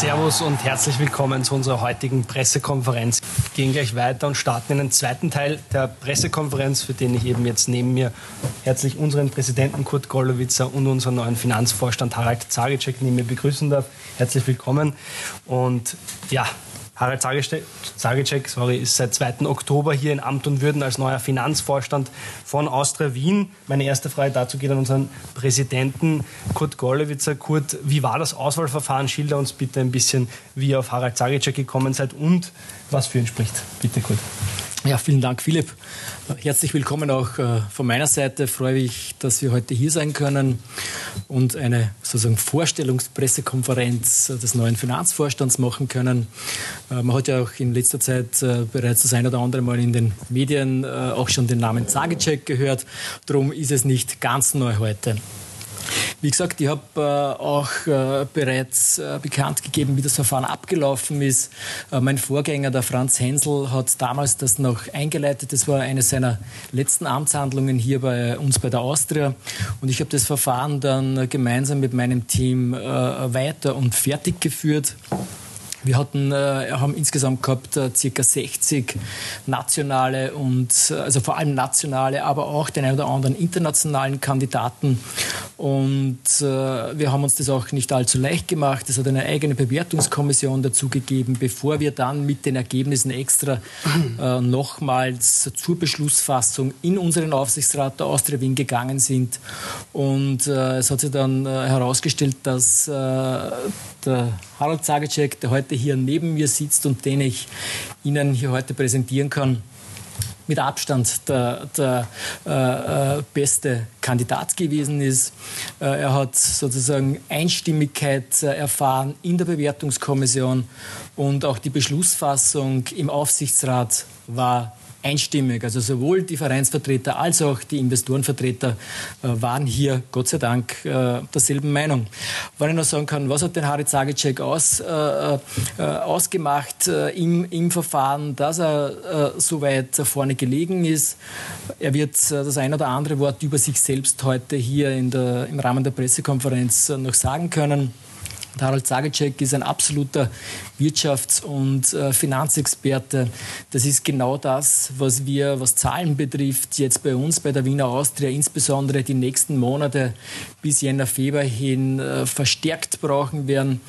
Servus und herzlich willkommen zu unserer heutigen Pressekonferenz. Wir gehen gleich weiter und starten in den zweiten Teil der Pressekonferenz, für den ich eben jetzt neben mir herzlich unseren Präsidenten Kurt Gollowitzer und unseren neuen Finanzvorstand Harald Zagicek neben mir begrüßen darf. Herzlich willkommen. Und ja, Harald Zagicek sorry, ist seit 2. Oktober hier in Amt und Würden als neuer Finanzvorstand von Austria Wien. Meine erste Frage dazu geht an unseren Präsidenten Kurt Gollewitzer. Kurt, wie war das Auswahlverfahren? Schilder uns bitte ein bisschen, wie ihr auf Harald Zagicek gekommen seid und was für ihn spricht. Bitte, Kurt. Ja, vielen Dank, Philipp. Herzlich willkommen auch äh, von meiner Seite. Freue mich, dass wir heute hier sein können und eine sozusagen Vorstellungspressekonferenz des neuen Finanzvorstands machen können. Äh, man hat ja auch in letzter Zeit äh, bereits das ein oder andere Mal in den Medien auch schon den Namen Zagicek gehört. Darum ist es nicht ganz neu heute. Wie gesagt, ich habe äh, auch äh, bereits äh, bekannt gegeben, wie das Verfahren abgelaufen ist. Äh, mein Vorgänger, der Franz Hensel, hat damals das noch eingeleitet. Das war eine seiner letzten Amtshandlungen hier bei uns bei der Austria. Und ich habe das Verfahren dann gemeinsam mit meinem Team äh, weiter und fertig geführt. Wir hatten, äh, haben insgesamt gehabt äh, circa 60 nationale und äh, also vor allem nationale, aber auch den einen oder anderen internationalen Kandidaten. Und äh, wir haben uns das auch nicht allzu leicht gemacht. Es hat eine eigene Bewertungskommission dazu gegeben, bevor wir dann mit den Ergebnissen extra äh, nochmals zur Beschlussfassung in unseren Aufsichtsrat der Austria Wien gegangen sind. Und äh, es hat sich dann herausgestellt, dass der Harald Zagacek, der heute hier neben mir sitzt und den ich Ihnen hier heute präsentieren kann, mit Abstand der, der äh, äh, beste Kandidat gewesen ist. Äh, er hat sozusagen Einstimmigkeit äh, erfahren in der Bewertungskommission und auch die Beschlussfassung im Aufsichtsrat war einstimmig. Also sowohl die Vereinsvertreter als auch die Investorenvertreter äh, waren hier, Gott sei Dank, äh, derselben Meinung. Wenn ich noch sagen kann, was hat den Harit Zagicek aus, äh, äh, ausgemacht äh, im, im Verfahren, dass er äh, so weit vorne gelegen ist. Er wird das ein oder andere Wort über sich selbst heute hier der, im Rahmen der Pressekonferenz noch sagen können. Harald Zagacek ist ein absoluter Wirtschafts- und äh, Finanzexperte. Das ist genau das, was wir, was Zahlen betrifft, jetzt bei uns bei der Wiener Austria insbesondere die nächsten Monate bis Jänner, Februar hin äh, verstärkt brauchen werden.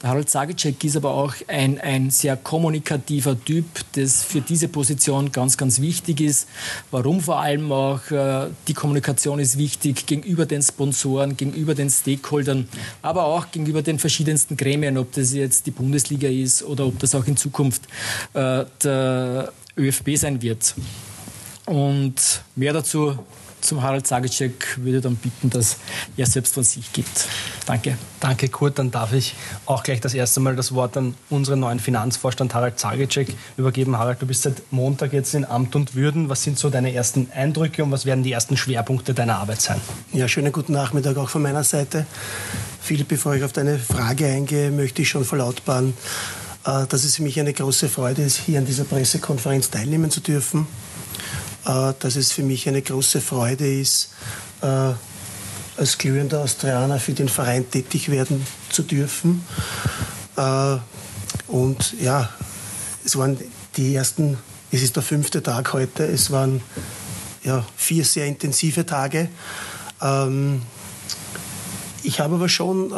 Der Harald Zagicek ist aber auch ein, ein sehr kommunikativer Typ, das für diese Position ganz, ganz wichtig ist. Warum vor allem auch äh, die Kommunikation ist wichtig gegenüber den Sponsoren, gegenüber den Stakeholdern, aber auch gegenüber den verschiedensten Gremien, ob das jetzt die Bundesliga ist oder ob das auch in Zukunft äh, der ÖFB sein wird. Und mehr dazu zum Harald Zagicek würde dann bitten, dass er selbst von sich gibt. Danke. Danke, Kurt. Dann darf ich auch gleich das erste Mal das Wort an unseren neuen Finanzvorstand Harald Zagicek übergeben. Harald, du bist seit Montag jetzt in Amt und Würden. Was sind so deine ersten Eindrücke und was werden die ersten Schwerpunkte deiner Arbeit sein? Ja, schönen guten Nachmittag auch von meiner Seite. Philipp, bevor ich auf deine Frage eingehe, möchte ich schon verlautbaren, äh, dass es für mich eine große Freude ist, hier an dieser Pressekonferenz teilnehmen zu dürfen. Äh, dass es für mich eine große Freude ist, äh, als glühender Austrianer für den Verein tätig werden zu dürfen. Äh, und ja, es waren die ersten, es ist der fünfte Tag heute, es waren ja, vier sehr intensive Tage. Ähm, ich habe aber schon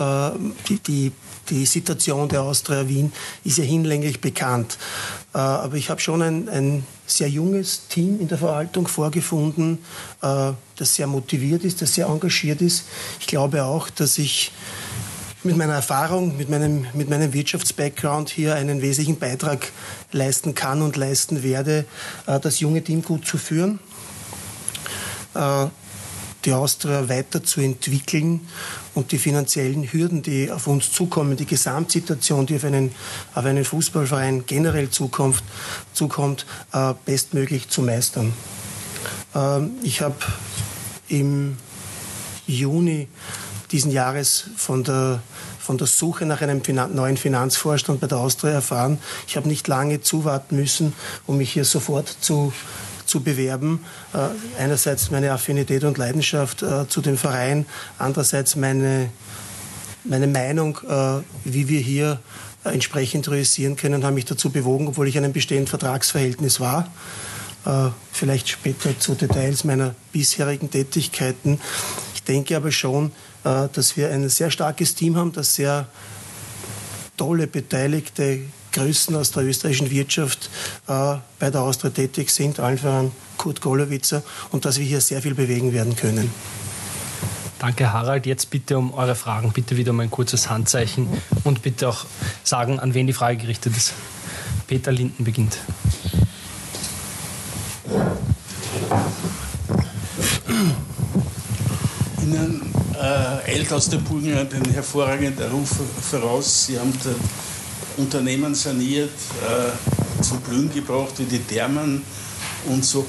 die, die die Situation der Austria Wien ist ja hinlänglich bekannt. Äh, aber ich habe schon ein, ein, sehr junges Team in der Verwaltung vorgefunden, äh, das sehr motiviert ist, das sehr engagiert ist. Ich glaube auch, dass ich mit meiner Erfahrung, mit meinem, mit meinem Wirtschaftsbackground hier einen wesentlichen Beitrag leisten kann und leisten werde, äh, das junge Team gut zu führen die Austria weiterzuentwickeln und die finanziellen Hürden, die auf uns zukommen, die Gesamtsituation, die auf einen, auf einen Fußballverein generell zukommt, zukommt äh, bestmöglich zu meistern. Ähm, ich habe im Juni diesen Jahres von der, von der Suche nach einem neuen Finanzvorstand bei der Austria erfahren. Ich habe nicht lange zuwarten müssen, um mich hier sofort zu zu bewerben. Äh, einerseits meine Affinität und Leidenschaft äh, zu dem Verein, andererseits meine, meine Meinung, äh, wie wir hier entsprechend realisieren können, haben mich dazu bewogen, obwohl ich in einem bestehenden Vertragsverhältnis war. Vielleicht später zu Details meiner bisherigen Tätigkeiten. Ich denke aber schon, dass wir ein sehr starkes Team haben, das sehr tolle beteiligte Größen aus der österreichischen Wirtschaft äh, bei der Austria tätig sind, allen voran Kurt Golowitzer, und dass wir hier sehr viel bewegen werden können. Danke, Harald. Jetzt bitte um eure Fragen. Bitte wieder um ein kurzes Handzeichen und bitte auch sagen, an wen die Frage gerichtet ist. Peter Linden beginnt. Ihnen äh, eilt aus der Burgenland ein hervorragender Ruf voraus. Sie haben Unternehmen saniert, äh, zum Blühen gebracht, wie die Thermen und so.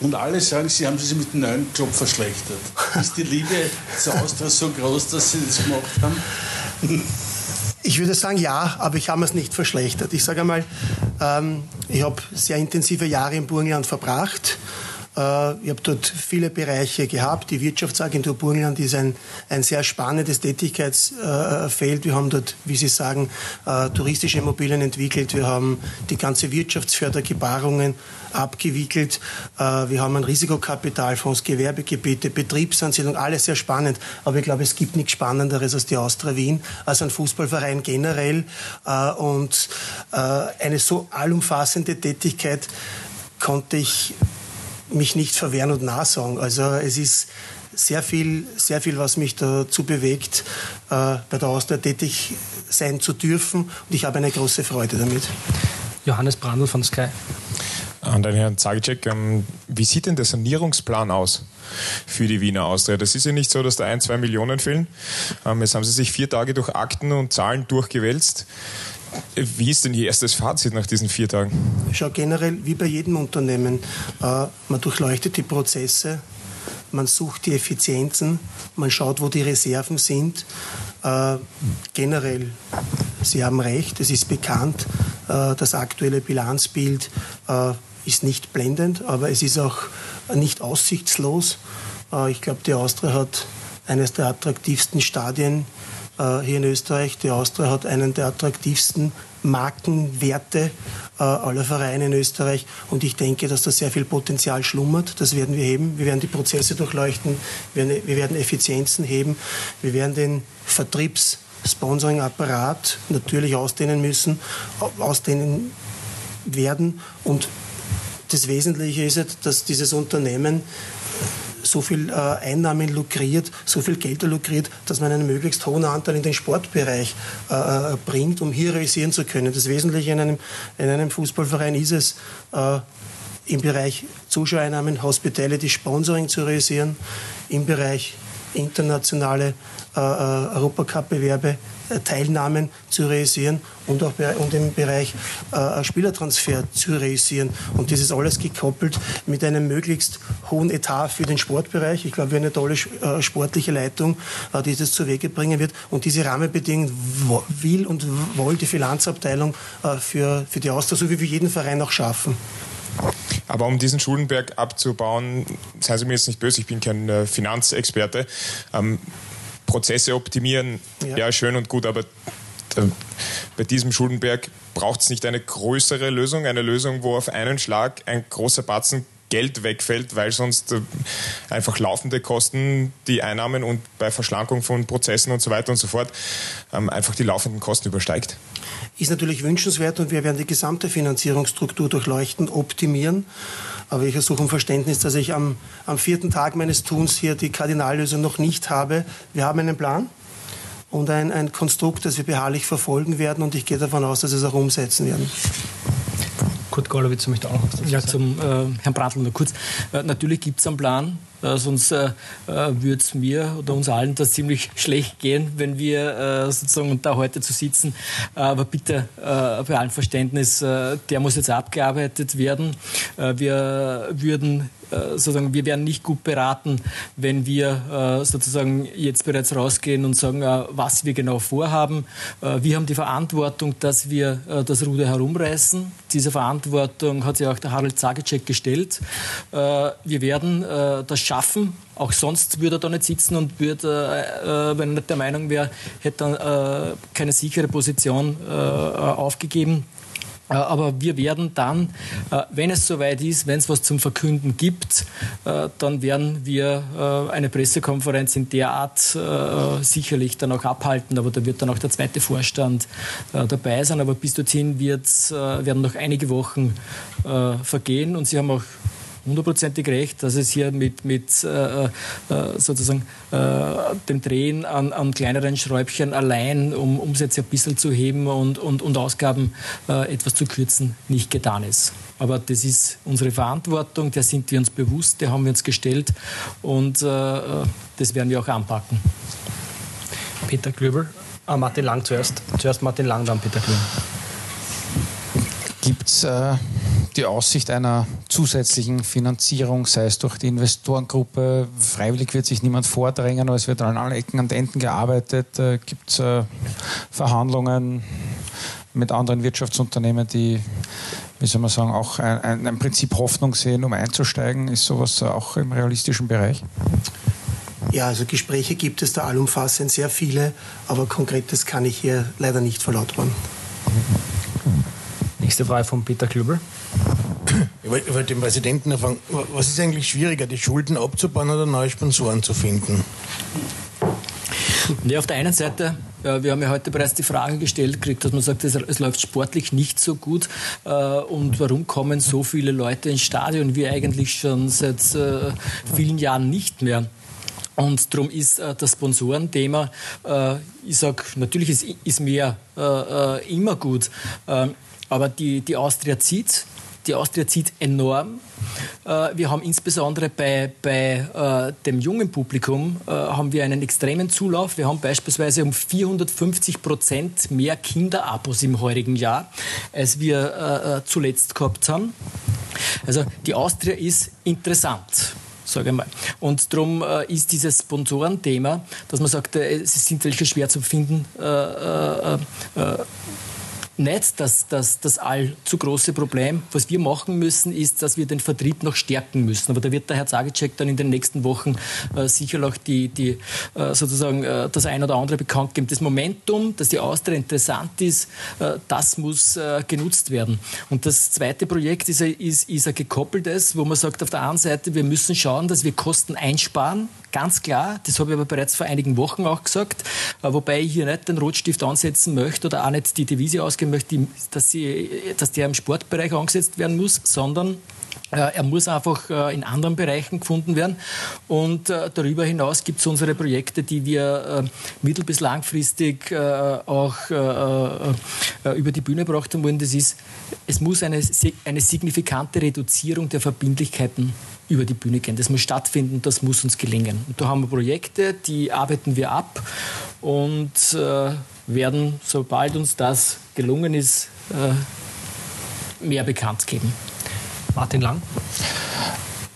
Und alle sagen, sie haben sich mit dem neuen Job verschlechtert. Ist die Liebe zur Austria so groß, dass sie das gemacht haben? Ich würde sagen ja, aber ich habe es nicht verschlechtert. Ich sage einmal, ähm, ich habe sehr intensive Jahre im Burgenland verbracht. Äh, ich habe dort viele Bereiche gehabt. Die Wirtschaftsagentur Burgenland ist ein, ein sehr spannendes Tätigkeitsfeld. Wir haben dort, wie Sie sagen, äh, touristische Immobilien entwickelt. Wir haben die ganze Wirtschaftsfördergebarungen abgewickelt. Äh, wir haben ein Risikokapitalfonds, Gewerbegebiete, Betriebsansiedlung, alles sehr spannend. Aber ich glaube, es gibt nichts Spannenderes als die Austria Wien, als ein Fußballverein generell. Und eine so allumfassende Tätigkeit konnte ich mich nicht verwehren und nachsagen. Also es ist sehr viel, sehr viel, was mich dazu bewegt, äh, bei der Austria tätig sein zu dürfen. Und ich habe eine große Freude damit. Johannes Brandl von Sky. An den Herrn Zagicek, ähm, wie sieht denn der Sanierungsplan aus für die Wiener Austria? Das ist ja nicht so, dass da ein, zwei Millionen fehlen. Ähm, jetzt haben Sie sich vier Tage durch Akten und Zahlen durchgewälzt. Wie ist denn Ihr erstes Fazit nach diesen vier Tagen? Schau, generell wie bei jedem Unternehmen, äh, man durchleuchtet die Prozesse, man sucht die Effizienzen, man schaut, wo die Reserven sind. Äh, generell, Sie haben recht, es ist bekannt, äh, das aktuelle Bilanzbild äh, ist nicht blendend, aber es ist auch nicht aussichtslos. Äh, ich glaube, die Austria hat eines der attraktivsten Stadien äh, hier in Österreich. Die Austria hat einen der attraktivsten Markenwerte äh, aller Vereine in Österreich. Und ich denke, dass da sehr viel Potenzial schlummert. Das werden wir heben. Wir werden die Prozesse durchleuchten. Wir werden, wir werden Effizienzen heben. Wir werden den Vertriebs- Sponsoring-Apparat natürlich ausdehnen müssen, ausdehnen werden. Und das Wesentliche ist, dass dieses Unternehmen so viel äh, Einnahmen lukriert, so viel Geld lukriert, dass man einen möglichst hohen Anteil in den Sportbereich äh, äh, bringt, um hier realisieren zu können. Das Wesentliche in einem, in einem Fußballverein ist es, im Bereich Zuschauereinnahmen, Hospitality, Sponsoring zu realisieren, im Bereich internationale äh, äh Europacup-Bewerbe äh, Teilnahmen zu realisieren und auch und im Bereich äh, Spielertransfer zu realisieren. Und das ist alles gekoppelt mit einem möglichst hohen Etat für den Sportbereich. Ich glaube, wir haben eine tolle äh, sportliche Leitung, äh, die das zu Wege bringen wird. Und diese Rahmenbedingungen will und wollen die Finanzabteilung äh, für, für die Austausch, so wie für jeden Verein auch schaffen. Aber um diesen Schulenberg abzubauen, seien Sie mir jetzt nicht böse, ich bin kein äh, Finanzexperte. Ähm, Prozesse optimieren, ja. ja, schön und gut, aber äh, bei diesem Schuldenberg braucht es nicht eine größere Lösung, eine Lösung, wo auf einen Schlag ein großer Batzen Geld wegfällt, weil sonst äh, einfach laufende Kosten, die Einnahmen und bei Verschlankung von Prozessen und so weiter und so fort ähm, einfach die laufenden Kosten übersteigt. Ist natürlich wünschenswert und wir werden die gesamte Finanzierungsstruktur durchleuchten, optimieren. Aber ich ersuche um Verständnis, dass ich am, am vierten Tag meines Tuns hier die Kardinallösung noch nicht habe. Wir haben einen Plan und ein, ein Konstrukt, das wir beharrlich verfolgen werden und ich gehe davon aus, dass wir es auch umsetzen werden. Kurt Golowitz möchte auch noch was dazu ja, sagen. zum äh, Herrn Bratl nur kurz. Äh, natürlich gibt es einen Plan, sonst äh, äh würde es mir oder uns allen das ziemlich schlecht gehen, wenn wir äh, sozusagen da heute zu sitzen. aber bitte bei allem Verständnis, der muss jetzt abgearbeitet werden. wir würden äh, sozusagen, wir wären nicht gut beraten, wenn wir äh, sozusagen jetzt bereits rausgehen und sagen, äh, was wir genau vorhaben. wir haben die Verantwortung, dass wir das Ruder herumreißen. Diese Verantwortung hat sich auch der Harald Zagicek gestellt. wir werden das schaffen schaffen. Auch sonst würde er da nicht sitzen und würde, äh, wenn er nicht der Meinung wäre, hätte er äh, keine sichere Position äh, aufgegeben. Äh, aber wir werden dann, äh, wenn es soweit ist, wenn es was zum Verkünden gibt, äh, dann werden wir eine Pressekonferenz in der Art sicherlich dann auch abhalten. Aber da wird dann auch der zweite Vorstand dabei sein. Aber bis dorthin werden noch einige Wochen vergehen. Und Sie haben auch hundertprozentig recht, dass es hier mit, mit äh, äh, sozusagen äh, dem Drehen an, an, kleineren Schräubchen allein, um Umsätze ein bisschen zu heben und, und, und Ausgaben äh, etwas zu kürzen, nicht getan ist. Aber das ist unsere Verantwortung, der sind wir uns bewusst, der haben wir uns gestellt und äh, äh, das werden wir auch anpacken. Peter Klöbel, ah, Martin Lang zuerst. Zuerst Martin Lang, dann Peter Klöbel. Gibt es die Aussicht einer zusätzlichen Finanzierung, sei es durch die Investorengruppe. Freiwillig wird sich niemand vordrängen, aber es wird an allen Ecken und Enden gearbeitet. Äh, Gibt es äh, Verhandlungen mit anderen Wirtschaftsunternehmen, die, wie soll man sagen, auch ein, ein, ein Prinzip Hoffnung sehen, um einzusteigen? Ist sowas auch im realistischen Bereich? Ja, also Gespräche gibt es da allumfassend sehr viele, aber Konkretes kann ich hier leider nicht verlautbaren. Nächste Frage von Peter Klübel. Ich wollte, ich wollte den Präsidenten erfahren, was ist eigentlich schwieriger, die Schulden abzubauen oder neue Sponsoren zu finden? Ja, auf der einen Seite, äh, wir haben ja heute bereits die Frage gestellt gekriegt, dass man sagt, es, es läuft sportlich nicht so gut. Äh, und warum kommen so viele Leute ins Stadion, wie eigentlich schon seit äh, vielen Jahren nicht mehr? Und darum ist äh, das Sponsorenthema, äh, ich sage, natürlich ist, ist mehr äh, immer gut, ähm, aber die, die Austria zieht die Austria zieht enorm. Äh, wir haben insbesondere bei, bei äh, dem jungen Publikum äh, haben wir einen extremen Zulauf. Wir haben beispielsweise um 450 Prozent mehr Kinderabos im heurigen Jahr, als wir zuletzt gehabt haben. Also die Austria ist interessant sage ich mal. Und darum äh, ist dieses Sponsorenthema, dass man sagt, äh, es sind welche schwer zu finden, äh, nicht das, das, das allzu große Problem. Was wir machen müssen, ist, dass wir den Vertrieb noch stärken müssen. Aber da wird der Herr Zagicek dann in den nächsten Wochen äh, sicher auch die, die, äh, sozusagen äh, das ein oder andere bekannt geben. Das Momentum, dass die Austria interessant ist, äh, das muss äh, genutzt werden. Und das zweite Projekt ist, ist, ist ein gekoppeltes, wo man sagt, auf der einen Seite, wir müssen schauen, dass wir Kosten einsparen, ganz klar. Das habe ich aber bereits vor einigen Wochen auch gesagt, äh, wobei ich hier nicht den Rotstift ansetzen möchte oder auch nicht die Devise ausgeben möchte, dass, sie, dass der im Sportbereich angesetzt werden muss, sondern er muss einfach äh, in anderen Bereichen gefunden werden. Und äh, darüber hinaus gibt es unsere Projekte, die wir mittel- bis langfristig auch über die Bühne brachten wollen. Das ist, es muss eine, eine signifikante Reduzierung der Verbindlichkeiten über die Bühne gehen. Das muss stattfinden, das muss uns gelingen. Und da haben wir Projekte, die arbeiten wir ab und werden, sobald uns das gelungen ist, äh, mehr bekannt geben. Martin Lang.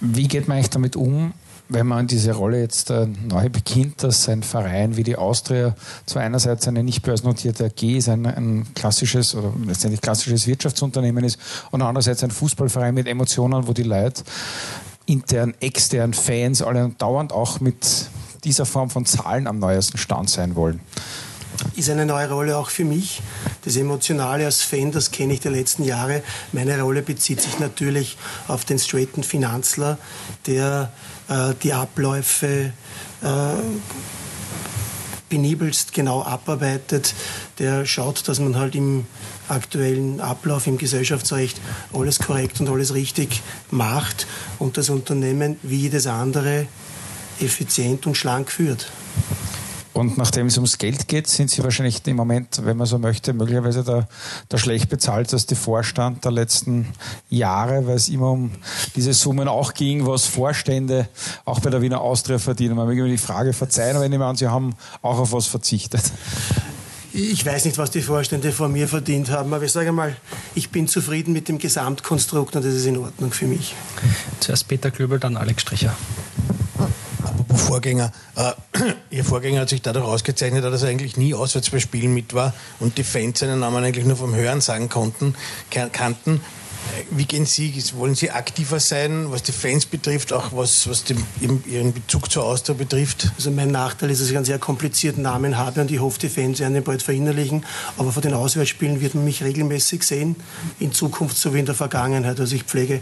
Wie geht man eigentlich damit um, wenn man diese Rolle jetzt äh, neu beginnt, dass ein Verein wie die Austria zwar einerseits eine nicht börsennotierte AG ist, ein, ein klassisches oder letztendlich klassisches Wirtschaftsunternehmen ist und andererseits ein Fußballverein mit Emotionen, wo die Leute intern, extern, Fans alle dauernd auch mit dieser Form von Zahlen am neuesten Stand sein wollen ist eine neue Rolle auch für mich. Das Emotionale als Fan, das kenne ich der letzten Jahre. Meine Rolle bezieht sich natürlich auf den straighten Finanzler, der äh, die Abläufe äh, penibelst genau abarbeitet, der schaut, dass man halt im aktuellen Ablauf im Gesellschaftsrecht alles korrekt und alles richtig macht und das Unternehmen wie jedes andere effizient und schlank führt. Und nachdem es ums Geld geht, sind Sie wahrscheinlich im Moment, wenn man so möchte, möglicherweise der, der schlecht bezahlteste Vorstand der letzten Jahre, weil es immer um diese Summen auch ging, was Vorstände auch bei der Wiener Austria verdienen. Man möge mir die Frage verzeihen, aber ich nehme an, Sie haben auch auf was verzichtet. Ich weiß nicht, was die Vorstände vor mir verdient haben, aber ich sage mal, ich bin zufrieden mit dem Gesamtkonstrukt und das ist in Ordnung für mich. Zuerst Peter Klöbel, dann Alex Stricher. Vorgänger. Äh, ihr Vorgänger hat sich dadurch ausgezeichnet, dass er eigentlich nie auswärts bei Spielen mit war und die Fans seinen Namen eigentlich nur vom Hören sagen konnten, kannten. Wie gehen Sie? Wollen Sie aktiver sein, was die Fans betrifft, auch was, was den, Ihren Bezug zur Austria betrifft? Also mein Nachteil ist, dass ich einen sehr komplizierten Namen habe und ich hoffe, die Fans werden den bald verinnerlichen. Aber vor den Auswärtsspielen wird man mich regelmäßig sehen, in Zukunft so wie in der Vergangenheit. Also ich pflege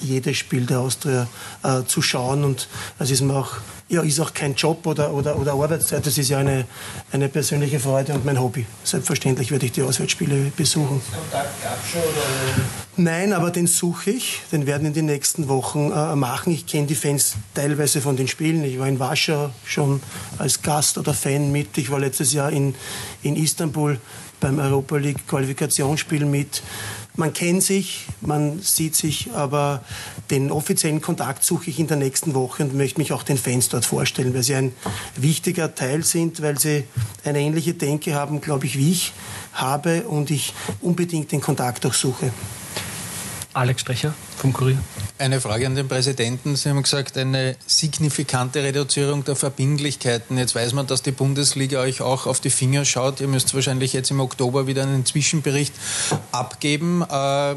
jedes Spiel der Austria äh, zu schauen und das ist mir auch ja, ist auch kein Job oder, oder, oder Arbeitszeit, das ist ja eine, eine persönliche Freude und mein Hobby. Selbstverständlich werde ich die Auswärtsspiele besuchen. Kontakt gab schon? Oder? Nein, aber den suche ich. Den werden in den nächsten Wochen äh, machen. Ich kenne die Fans teilweise von den Spielen. Ich war in Warschau schon als Gast oder Fan mit. Ich war letztes Jahr in, in Istanbul beim Europa League Qualifikationsspiel mit. Man kennt sich, man sieht sich, aber den offiziellen Kontakt suche ich in der nächsten Woche und möchte mich auch den Fans dort vorstellen, weil sie ein wichtiger Teil sind, weil sie eine ähnliche Denke haben, glaube ich, wie ich habe und ich unbedingt den Kontakt auch suche. Alex Sprecher vom Kurier. Eine Frage an den Präsidenten. Sie haben gesagt, eine signifikante Reduzierung der Verbindlichkeiten. Jetzt weiß man, dass die Bundesliga euch auch auf die Finger schaut. Ihr müsst wahrscheinlich jetzt im Oktober wieder einen Zwischenbericht abgeben. Äh,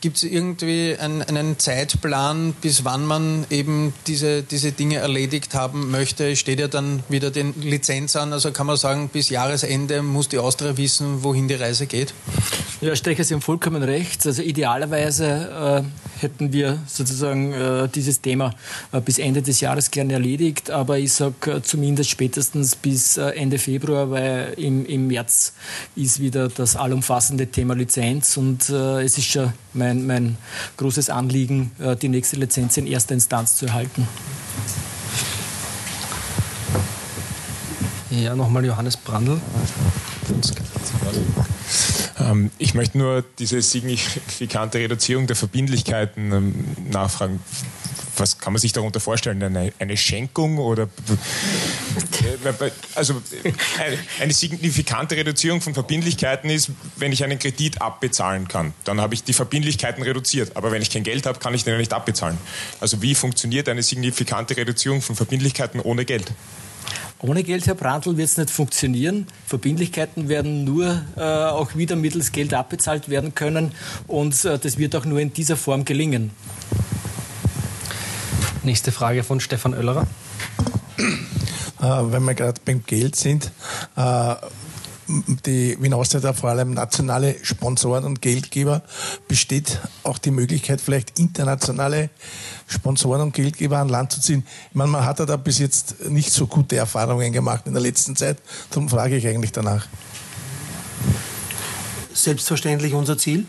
Gibt es irgendwie einen, einen, Zeitplan, bis wann man eben diese, diese Dinge erledigt haben möchte? Steht ja dann wieder die Lizenz an? Also kann man sagen, bis Jahresende muss die Austria wissen, wohin die Reise geht? Ja, Stecher, Sie haben vollkommen recht. Also idealerweise äh, hätten wir sozusagen äh, dieses Thema äh, bis Ende des Jahres gerne erledigt, aber ich sage äh, zumindest spätestens bis äh, Ende Februar, weil im, im März ist wieder das allumfassende Thema Lizenz und äh, es ist schon mein, mein großes Anliegen, die nächste Lizenz in erster Instanz zu erhalten. Ja, nochmal Johannes Brandl. Ähm, ich möchte nur diese signifikante Reduzierung der Verbindlichkeiten ähm, nachfragen. Was kann man sich darunter vorstellen? Eine, eine Schenkung oder äh, also eine signifikante Reduzierung von Verbindlichkeiten ist, wenn ich einen Kredit abbezahlen kann, dann habe ich die Verbindlichkeiten reduziert. Aber wenn ich kein Geld habe, kann ich den ja nicht abbezahlen. Also wie funktioniert eine signifikante Reduzierung von Verbindlichkeiten ohne Geld? Ohne Geld, Herr Brandl, wird es nicht funktionieren. Verbindlichkeiten werden nur äh, auch wieder mittels Geld abbezahlt werden können und äh, das wird auch nur in dieser Form gelingen. Nächste Frage von Stefan Oellerer. Äh, wenn wir gerade beim Geld sind, äh, die Wien Austria da vor allem nationale Sponsoren und Geldgeber. Besteht auch die Möglichkeit, vielleicht internationale Sponsoren und Geldgeber an Land zu ziehen? Ich meine, man hat ja da bis jetzt nicht so gute Erfahrungen gemacht in der letzten Zeit. Darum frage ich eigentlich danach. Selbstverständlich unser Ziel.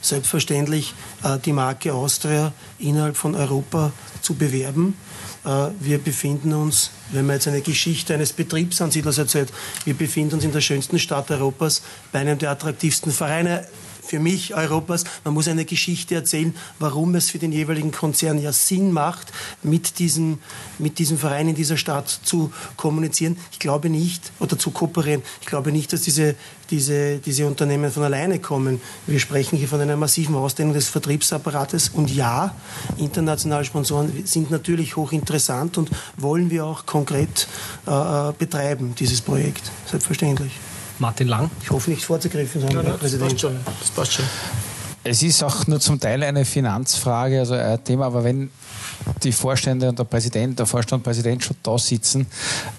Selbstverständlich äh, die Marke Austria innerhalb von Europa zu bewerben. Äh, wir befinden uns, wenn man jetzt eine Geschichte eines Betriebsansiedlers erzählt, wir befinden uns in der schönsten Stadt Europas bei einem der attraktivsten Vereine für mich Europas. Man muss eine Geschichte erzählen, warum es für den jeweiligen Konzern ja Sinn macht, mit diesem, mit diesem Verein in dieser Stadt zu kommunizieren. Ich glaube nicht, oder zu kooperieren. Ich glaube nicht, dass diese, diese, diese Unternehmen von alleine kommen. Wir sprechen hier von einer massiven Ausdehnung des Vertriebsapparates. Und ja, internationale Sponsoren sind natürlich hochinteressant und wollen wir auch konkret äh, äh betreiben, dieses Projekt. Selbstverständlich. Martin Lang. Ich hoffe nicht vorzugreifen, sondern ja, das passt schon. Das passt schon. Es ist auch nur zum Teil eine Finanzfrage, also ein Thema, aber wenn die Vorstände und der Präsident, der Vorstand und Präsident schon da sitzen,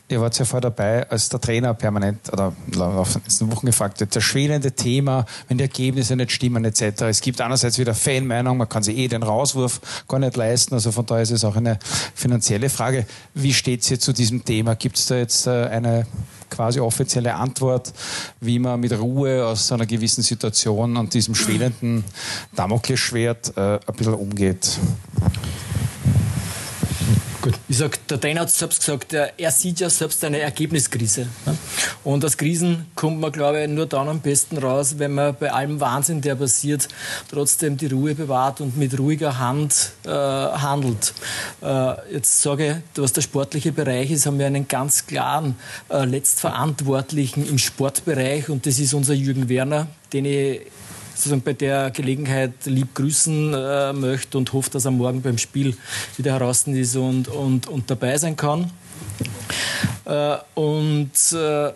ihr wart ja vorher dabei, als der Trainer permanent oder auf den letzten Wochen gefragt wird, das schwelende Thema, wenn die Ergebnisse nicht stimmen etc. Es gibt einerseits wieder Fanmeinung, man kann sich eh den Rauswurf gar nicht leisten, also von daher ist es auch eine finanzielle Frage. Wie steht es hier zu diesem Thema? Gibt es da jetzt äh, eine quasi offizielle Antwort, wie man mit Ruhe aus einer gewissen Situation und diesem schwelenden Damoklesschwert äh, ein bisschen umgeht. Gut. Ich sag, der Trainer hat selbst gesagt, er sieht ja selbst eine Ergebniskrise. Und aus Krisen kommt man, glaube ich, nur dann am besten raus, wenn man bei allem Wahnsinn, der passiert, trotzdem die Ruhe bewahrt und mit ruhiger Hand äh, handelt. Äh, jetzt sage ich, was der sportliche Bereich ist, haben wir einen ganz klaren äh, Letztverantwortlichen im Sportbereich und das ist unser Jürgen Werner, den ich sozusagen bei der Gelegenheit lieb grüßen äh, möchte und hoffe, dass er morgen beim Spiel wieder heraus ist und, und, und dabei sein kann. Äh, und äh,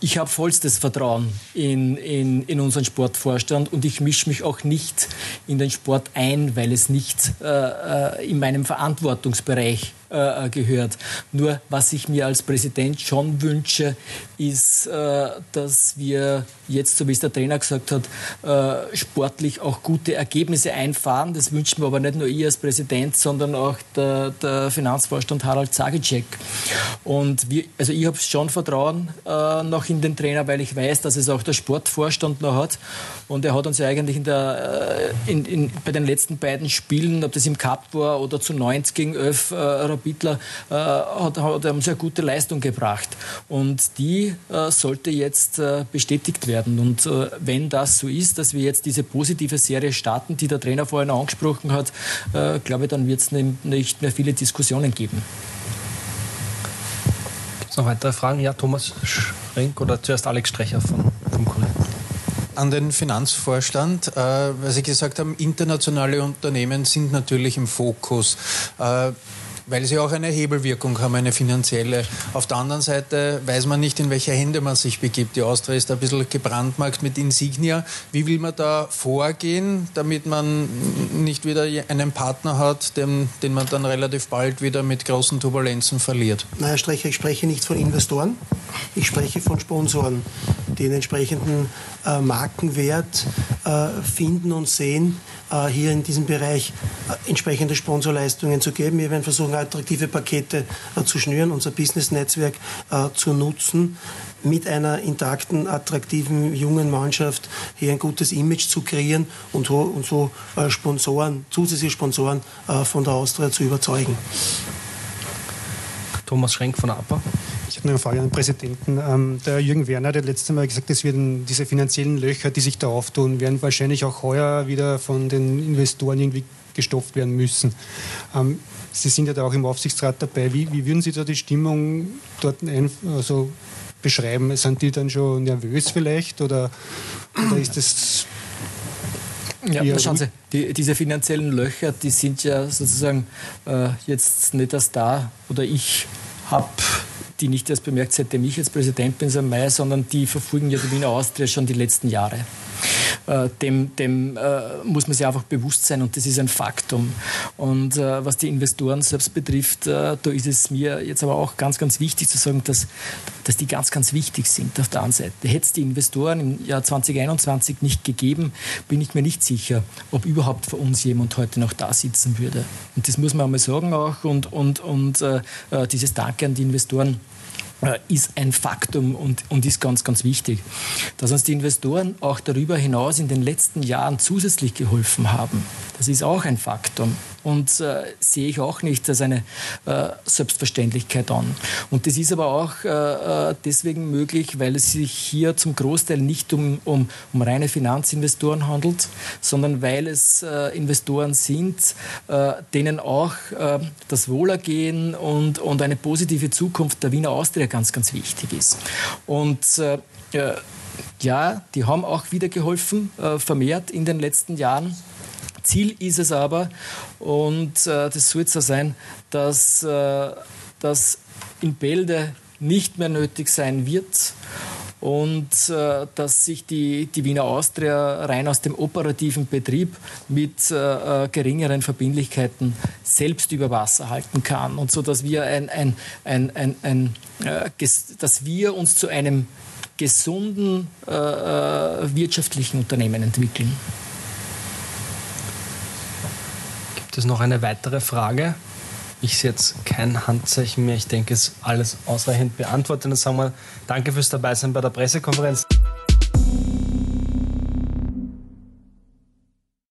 ich habe vollstes Vertrauen in, in, in unseren Sportvorstand und ich mische mich auch nicht in den Sport ein, weil es nicht äh, in meinem Verantwortungsbereich äh, gehört. Nur was ich mir als Präsident schon wünsche, ist, äh, dass wir jetzt, so wie es der Trainer gesagt hat, äh, sportlich auch gute Ergebnisse einfahren. Das wünscht mir aber nicht nur ich als Präsident, sondern auch der, der Finanzvorstand Harald Zagicek. Und wir, also ich habe schon Vertrauen äh, noch in den Trainer, weil ich weiß, dass es auch der Sportvorstand noch hat. Und er hat uns ja eigentlich in der, äh, in, in, bei den letzten beiden Spielen, ob das im Cup war oder zu 90 gegen 11, Rapidler, äh, hat, hat eine sehr gute Leistung gebracht. Und die äh, sollte jetzt äh, bestätigt werden. Und äh, wenn das so ist, dass wir jetzt diese positive Serie starten, die der Trainer vorhin angesprochen hat, äh, glaube ich, dann wird es nicht mehr viele Diskussionen geben. Gibt es noch weitere Fragen? Ja, Thomas Schrenk oder zuerst Alex Strecher vom, vom Kurier an den Finanzvorstand, äh, weil Sie gesagt haben, internationale Unternehmen sind natürlich im Fokus. Äh, weil sie auch eine Hebelwirkung haben, eine finanzielle. Auf der anderen Seite weiß man nicht, in welche Hände man sich begibt. Die Austria ist ein bisschen gebrandmarkt mit Insignia. Wie will man da vorgehen, damit man nicht wieder einen Partner hat, den, den man dann relativ bald wieder mit großen Turbulenzen verliert? Na, Herr Strecher, ich spreche nicht von Investoren, ich spreche von Sponsoren, einen entsprechenden äh, Markenwert äh, finden und sehen, äh, hier in diesem Bereich äh, entsprechende Sponsorleistungen zu geben. Wir werden versuchen, attraktive Pakete äh, zu schnüren, unser Business-Netzwerk zu nutzen, mit einer intakten, attraktiven, jungen Mannschaft hier ein gutes Image zu kreieren und so, Sponsoren, zusätzliche Sponsoren von der Austria zu überzeugen. Thomas Schrenk von APA. Ich habe noch eine Frage an den Präsidenten. Ähm, der Jürgen Werner hat letztes Mal gesagt, es werden diese finanziellen Löcher, die sich da auftun, werden wahrscheinlich auch heuer wieder von den Investoren irgendwie gestopft werden müssen. Ähm, Sie sind ja da auch im Aufsichtsrat dabei. Wie, wie würden Sie da die Stimmung dort ein, also beschreiben? Sind die dann schon nervös vielleicht oder, oder ist das ja, schauen Sie, die, diese finanziellen Löcher, die sind ja sozusagen äh, jetzt nicht erst da oder ich habe die nicht erst bemerkt, seitdem ich jetzt Präsident bin, sondern die verfolgen ja die Wiener Austria schon die letzten Jahre. Äh, dem, dem äh, muss man sich einfach bewusst sein und das ist ein Faktum. Und äh, was die Investoren selbst betrifft, da ist es mir jetzt aber auch ganz, ganz wichtig zu sagen, dass, dass die ganz, ganz wichtig sind auf der einen Seite. Hätte es die Investoren im Jahr 2021 nicht gegeben, bin ich mir nicht sicher, ob überhaupt für uns jemand heute noch da sitzen würde. Und das muss man einmal sagen auch und, und, und äh, dieses Danke an die Investoren äh, ist ein Faktum und, und ist ganz, ganz wichtig. Dass uns die Investoren auch darüber hinaus in den letzten Jahren zusätzlich geholfen haben, das ist auch ein Faktum und äh, sehe ich auch nicht als eine äh, Selbstverständlichkeit an. Und das ist aber auch äh, äh, deswegen möglich, weil es sich hier zum Großteil nicht um, um, um reine Finanzinvestoren handelt, sondern weil es äh, Investoren sind, äh, denen auch das Wohlergehen und, und eine positive Zukunft der Wiener Austria ganz, ganz wichtig ist. Und ja, die haben auch wieder geholfen, vermehrt in den letzten Jahren. Ziel ist es aber, und äh, das soll so sein, dass äh, das in Bälde nicht mehr nötig sein wird und äh, dass sich die, die Wiener Austria rein aus dem operativen Betrieb mit äh, äh geringeren Verbindlichkeiten selbst über Wasser halten kann und so dass wir ein, ein, ein, ein, ein äh, dass wir uns zu einem gesunden äh, äh, wirtschaftlichen Unternehmen entwickeln. Es noch eine weitere Frage? Ich sehe jetzt kein Handzeichen mehr. Ich denke, es ist alles ausreichend beantwortet. Dann sagen wir Danke fürs Dabeisein bei der Pressekonferenz.